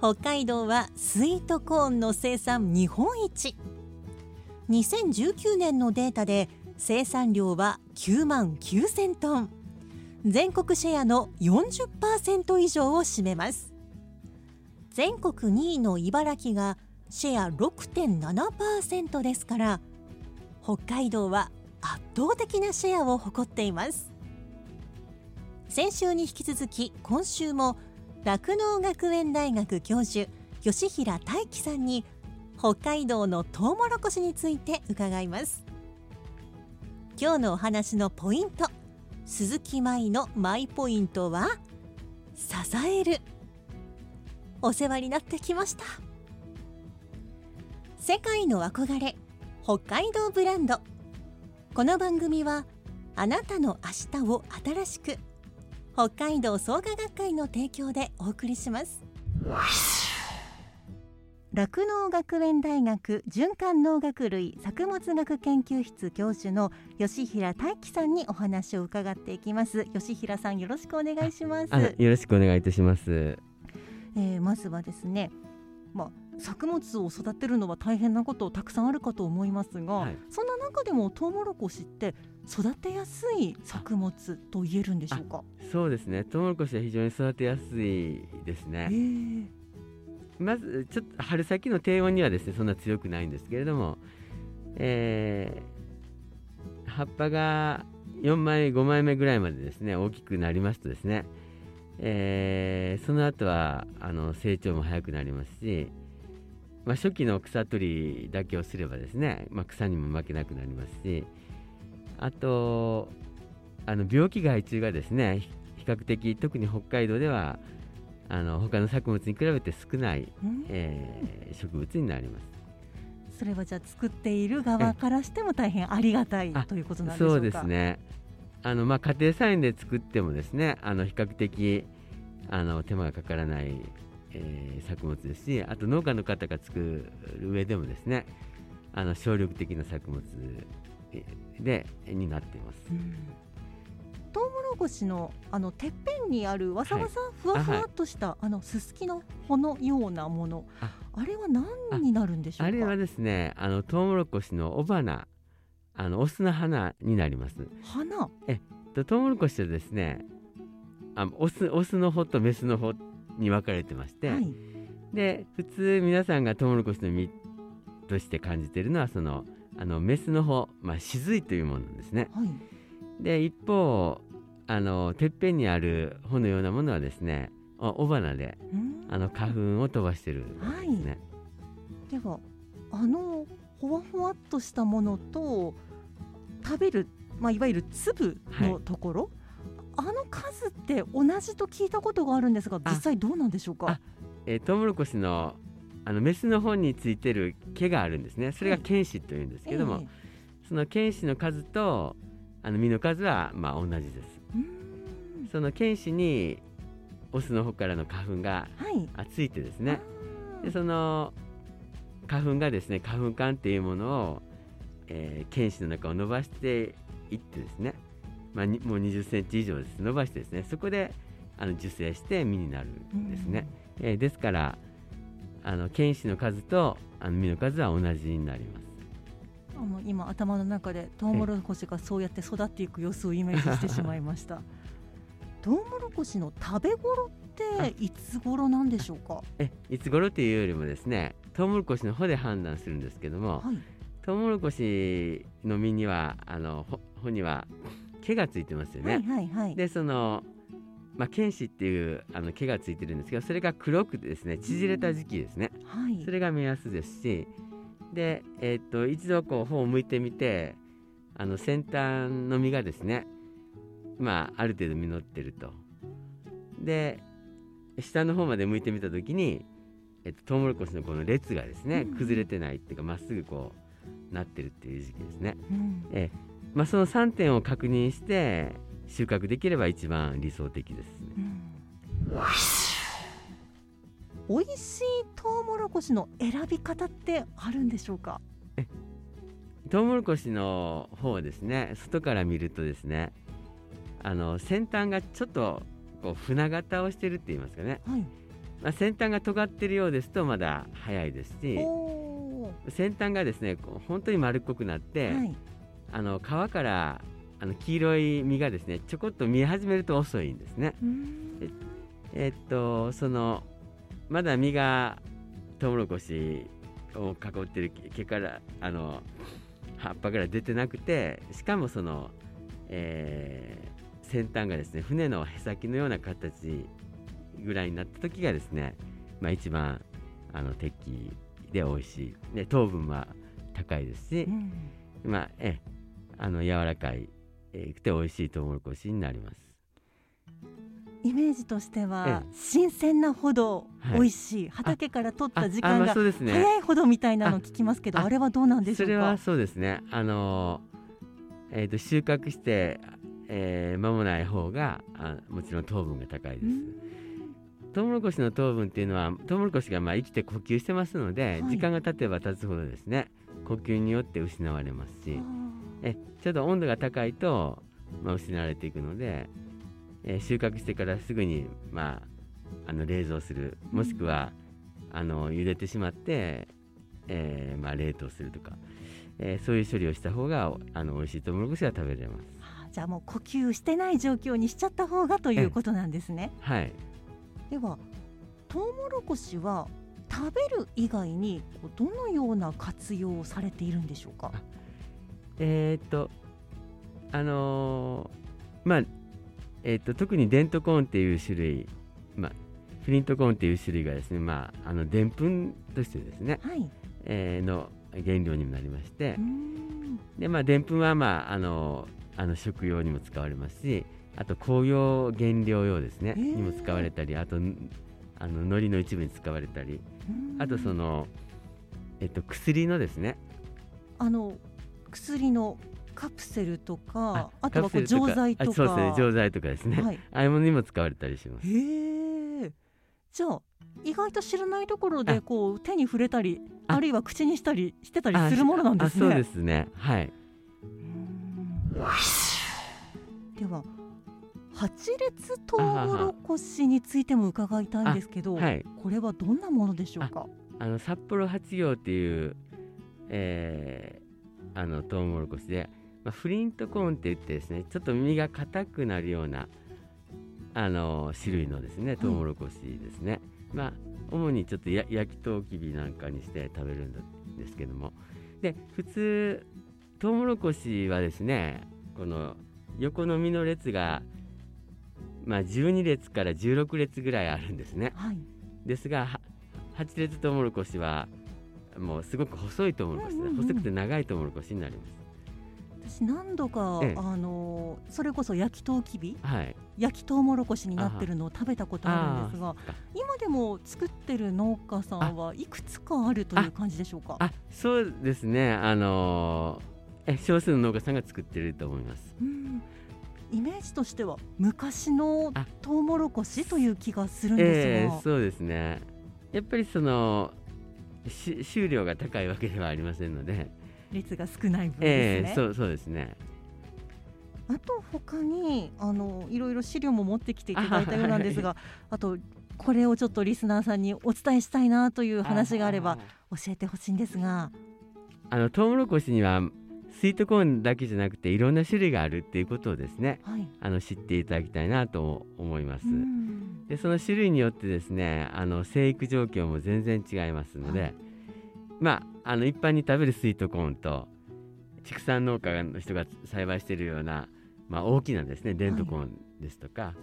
北海道はスイートコーンの生産日本一。2019年のデータで生産量は9万9000トン。全国シェアの40%以上を占めます。全国2位の茨城がシェア6.7%ですから北海道は圧倒的なシェアを誇っています。先週に引き続き今週も酪農学園大学教授吉平大樹さんに北海道のトウモロコシについて伺います。今日のお話のポイント鈴木舞のマイポイントは支える。お世話になってきました。世界の憧れ北海道ブランド。この番組はあなたの明日を新しく北海道創価学会の提供でお送りします。酪農学園大学循環農学類作物学研究室教授の吉平大樹さんにお話を伺っていきます。吉平さんよろしくお願いします。あよろしくお願いいたします。えーまずはですねまあ作物を育てるのは大変なことたくさんあるかと思いますが、はいそんな中でもトウモロコシって育てやすい作物と言えるんでしょうか？そうですね。トウモロコシは非常に育てやすいですえね。ーまずちょっと春先の低温にはですねそんな強くないんですけれども、えー葉っぱが4枚5枚目ぐらいまでですね大きくなりますとですね、えーその後はあの成長も早くなりますし、まあ、初期の草取りだけをすればですね、まあ、草にも負けなくなりますしあとあの病気害虫がですねひ比較的特に北海道ではあの他の作物に比べて少ない、うん？えー植物になります。それはじゃあ作っている側からしても大変ありがたいあということなんでしょうか？そうですねあの、まあ、家庭菜園で作ってもですねあの比較的あの手間がかからない、えー作物ですしあと農家の方が作る上でもですねあの省力的な作物えでになっています。うん。トウモロコシのあのてっぺんにあるわさわさふわふわっとした、あのすすきの穂のようなもの。ああれは何になるんでしょうか？あれはですねあのトウモロコシの雄花。あのオスの花になります。花？とトウモロコシはですねあオスオスの穂とメスの穂に分かれてまして、はい。で普通皆さんがトウモロコシの実として感じているのはそのあのメスの穂、まあ、雫というものなんですね。はい。で一方あのてっぺんにある穂のようなものはですねお雄花でうん。あの花粉を飛ばしてるんですね。ではあのほわほわっとしたものと食べる、まあ、いわゆる粒のところ、あの数って同じと聞いたことがあるんですがあ。実際どうなんでしょうか？あえートウモロコシのあのメスの方についてる毛があるんですね。それがはい剣歯というんですけども、その剣歯の数とあの実の数はまあ同じです。その剣歯にオスの方からの花粉がはい。あついてですね。でその花粉がですね花粉管っていうものを、えー、剣歯の中を伸ばしていってですね、まあ、にもう20センチ以上です。伸ばしてですねそこであの受精して実になるんですね、えーですからあの剣歯の数とあの実の数は同じになります。あの今頭の中でトウモロコシがそうやって育っていく様子をイメージしてしまいました。トウモロコシの食べ頃っってい。つ頃なんでしょうか？えいつ頃っていうよりもですねトウモロコシの穂で判断するんですけども、はい。トウモロコシの実にはあのほ穂には毛がついてますよね。はいはいはい。でそのまあ、剣士っていうあの毛がついてるんですけどそれが黒くてですね縮れた時期ですねはいそ。れが目安ですしで、えーっと一度こう穂を向いてみてあの先端の実がですねまあある程度実ってるとで下の方まで向いてみた時に、えっと、トウモロコシのこの列がですねうん崩れてないっていうかまっすぐこうなってるっていう時期ですね。うんええまあ、その3点を確認して収穫できれば一番理想的ですね。うん美味しいトウモロコシの選び方ってあるんでしょうか？トウモロコシの方はですね外から見るとですねあの先端がちょっとこう船型をしてるって言いますかね、はい。まあ、先端が尖ってるようですとまだ早いですしお先端がですね本当に丸っこくなって、ーはい。あの皮からあの黄色い実がですねちょこっと見え始めると遅いんですね。えっとそのまだ実がトウモロコシを囲ってる毛からあの葉っぱから出てなくてしかもその、えー先端がですね船のへさきのような形ぐらいになった時がですね、まあ、一番あの適で美味しい。で糖分は高いですし。う、ん。まあえあの柔らかい、えーくて美味しいトウモロコシになります。イメージとしてはええ新鮮なほどはい美味しい、畑から取った時間が早いほどみたいなの聞きますけどああれはどうなんでしょか？そうれは。そうですね。あのーえーと収穫して、えー間もない方があもちろん糖分が高いです。うんトウモロコシの糖分っていうのはトウモロコシがまあ生きて呼吸してますので、はい時間が経てば経つほどですね呼吸によって失われますし、えちょっと温度が高いと、まあ、失われていくので、えー収穫してからすぐに、まあ、あの冷蔵するもしくは、あの茹でてしまって、えーまあ、冷凍するとか、えーそういう処理をした方があの美味しいトウモロコシが食べれます。じゃあもう呼吸してない状況にしちゃった方がということなんですね。はい、ではトウモロコシは食べる以外にどのような活用をされているんでしょうか？えーっとあのーまあえーっと特にデントコーンっていう種類、まあ、フリントコーンっていう種類がですねまああのでんぷんとしてですね、はい。えーの原料にもなりましてでまあでんぷんはまああのあの食用にも使われますしあと工業原料用ですね、にも使われたりあとんあの海苔の一部に使われたり。あとその、えっと、薬のですね。あの薬のカプセルとかあとはこう錠剤とか。あそうですね錠剤とかですね、はい。ああいうものにも使われたりします。へえ。じゃあ意外と知らないところであ。こう手に触れたりあ。あるいは口にしたりしてたりあするものなんですね。あそうですね。はい。うん。では八列トウモロコシについても伺いたいんですけど、はいこれはどんなものでしょうか？あの札幌八葉っていう、えーあのトウモロコシで、まあ、フリントコーンって言ってですねちょっと実が硬くなるようなあの種類のですねトウモロコシですね、まあ主にちょっとや焼きとうきびなんかにして食べるんですけども。で普通トウモロコシはですねこの横の実の列がまあ12列から16列ぐらいあるんですね。はい。ですがは八列トウモロコシはもうすごく細いトウモロコシで、うんうんうん。細くて長いトウモロコシになりま私何度か、ええ。あのそれこそ焼きとうきび？すはい。焼きとうもろこしになってるのを食べたことあるんですが今でも作ってる農家さんはいくつかあるという感じでしょうか？あそうですね。あのーえ少数の農家さんが作ってると思います。うんイメージとしては昔のあ。トウモロコシという気がするんですが、ええそうですね。やっぱりそのし収量が高いわけではありませんので、率が少ない分えですね。えそうそうですね。あと他にあのいろいろ資料も持ってきていただいたようなんですが、あとこれをちょっとリスナーさんにお伝えしたいなという話があれば教えてほしいんですが、あのトウモロコシにはスイートコーンだけじゃなくていろんな種類があるっていうことをですねはい。あの知っていただきたいなと思います。うん。でその種類によってですねあの生育状況も全然違いますので、はい。まああの一般に食べるスイートコーンと畜産農家の人が栽培しているような、まあ、大きなですねデントコーンですとか、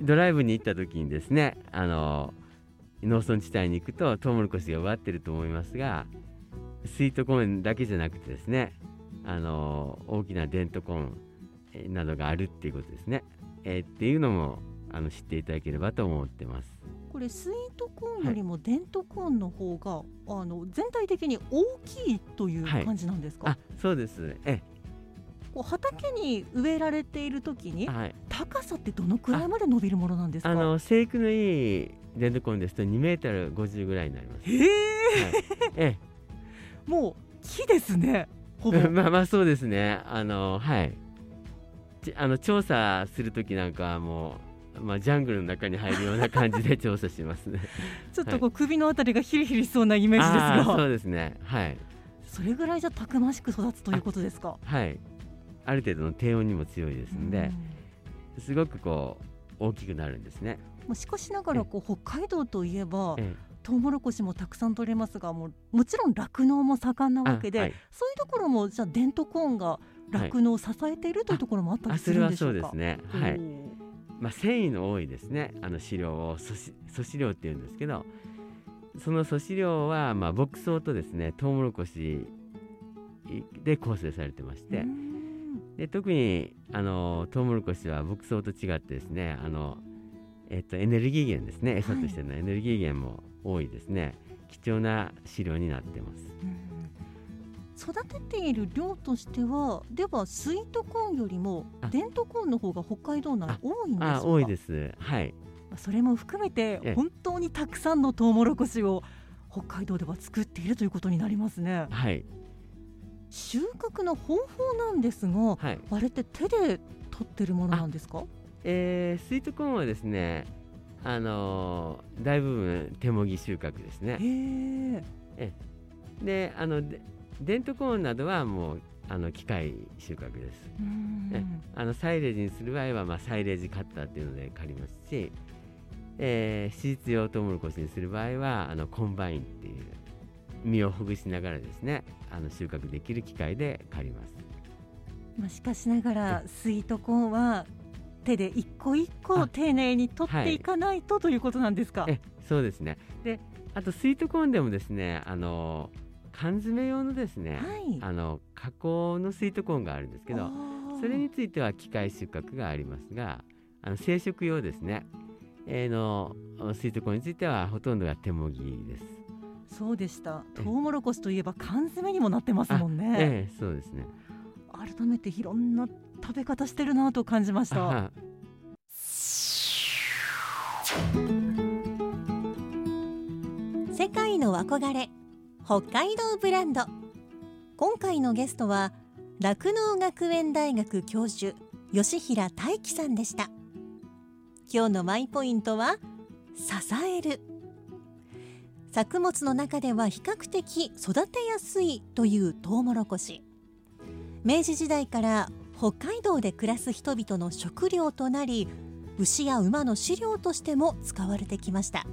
ドライブに行った時にですねあの農村地帯に行くとトウモロコシが植わってると思いますがスイートコーンだけじゃなくてですねあの大きなデントコーンえーなどがあるっていうことですね、えーっていうのもあの知っていただければと思ってます。これスイートコーンよりもデントコーンの方が、あの全体的に大きいというはい。感じなんですか、あそうです。えこう畑に植えられている時にはい。高さってどのくらいまで伸びるものなんですか？あの生育のいいデントコーンですと2メートル50ぐらいになります。へえはい、えもう木ですね。まあまあそうですね。あのはい。ちあの調査する時なんかはもう、まあ、ジャングルの中に入るような感じで調査しますね。ちょっとこう首のあたりがヒリヒリしそうなイメージですあーそがうですね。はい。それぐらいじゃたくましく育つということですか？はい。ある程度の低温にも強いですのでうん。すごくこう大きくなるんですね。もうしかしながらこう北海道といえばえトウモロコシもたくさん取れますがもうもちろん酪農も盛んなえわけで、あはいそういうところもじゃあデントコーンが酪農を支えているというところもあったりすあそれはるんでしょうか？そうですね。はい。まあ、繊維の多いですねあの飼料を素子素飼料っていうんですけどその素飼料はまあ牧草とですねトウモロコシで構成されてましうてんで特にあのトウモロコシは牧草と違ってですねあの、えっと、エネルギー源ですね餌としてのエネルギー源も多いですね、貴重な飼料になってます。うん育てている量としてはではスイートコーンよりもあ。デントコーンの方が北海道内あ。多いんですかあ多いです。はい。まあそれも含めてええ。本当にたくさんのトウモロコシを北海道では作っているということになりますね。はい。収穫の方法なんですがはい。あれって手で取ってるものなんですか？えースイートコーンはですねあのー大部分手もぎ収穫ですね。へえであのでデントコーンなどはもうあの機械収穫です。うん。えあのサイレージにする場合は、まあ、サイレージカッターっていうので刈りますし、えー、子実用トウモロコシにする場合はあのコンバインっていう実をほぐしながらですねあの収穫できる機械で刈ります。まあしかしながらスイートコーンは手で一個一個あ丁寧に取っていかないとということなんですか？えそうですねであとスイートコーンでもですねあの缶詰用のですね、はい。あの加工のスイートコーンがあるんですけどそれについては機械収穫がありますがあの生殖用ですね、えーのスイートコーンについてはほとんどが手もぎです。そうでした。えトウモロコシといえば缶詰にもなってますもんね。ええそうですね。改めていろんな食べ方してるなと感じました。あ世界の憧れ北海道ブランド。今回のゲストは酪農学園大学教授吉平大樹さんでした。今日のマイポイントは支える。作物の中では比較的育てやすいというトウモロコシ明治時代から北海道で暮らす人々の食料となり牛や馬の飼料としても使われてきました。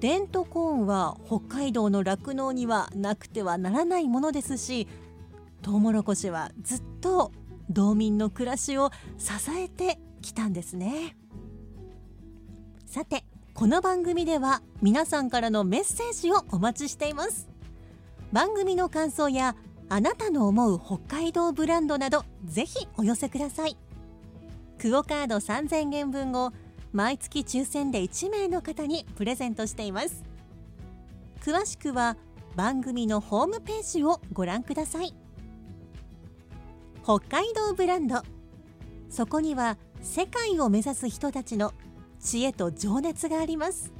デントコーンは北海道の酪農にはなくてはならないものですしトウモロコシはずっと道民の暮らしを支えてきたんですね。さてこの番組では皆さんからのメッセージをお待ちしています。番組の感想やあなたの思う北海道ブランドなどぜひお寄せください。クオカード3000円分を毎月抽選で1名の方にプレゼントしています。詳しくは番組のホームページをご覧ください。北海道ブランド。そこには世界を目指す人たちの知恵と情熱があります。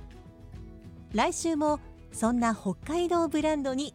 来週もそんな北海道ブランドに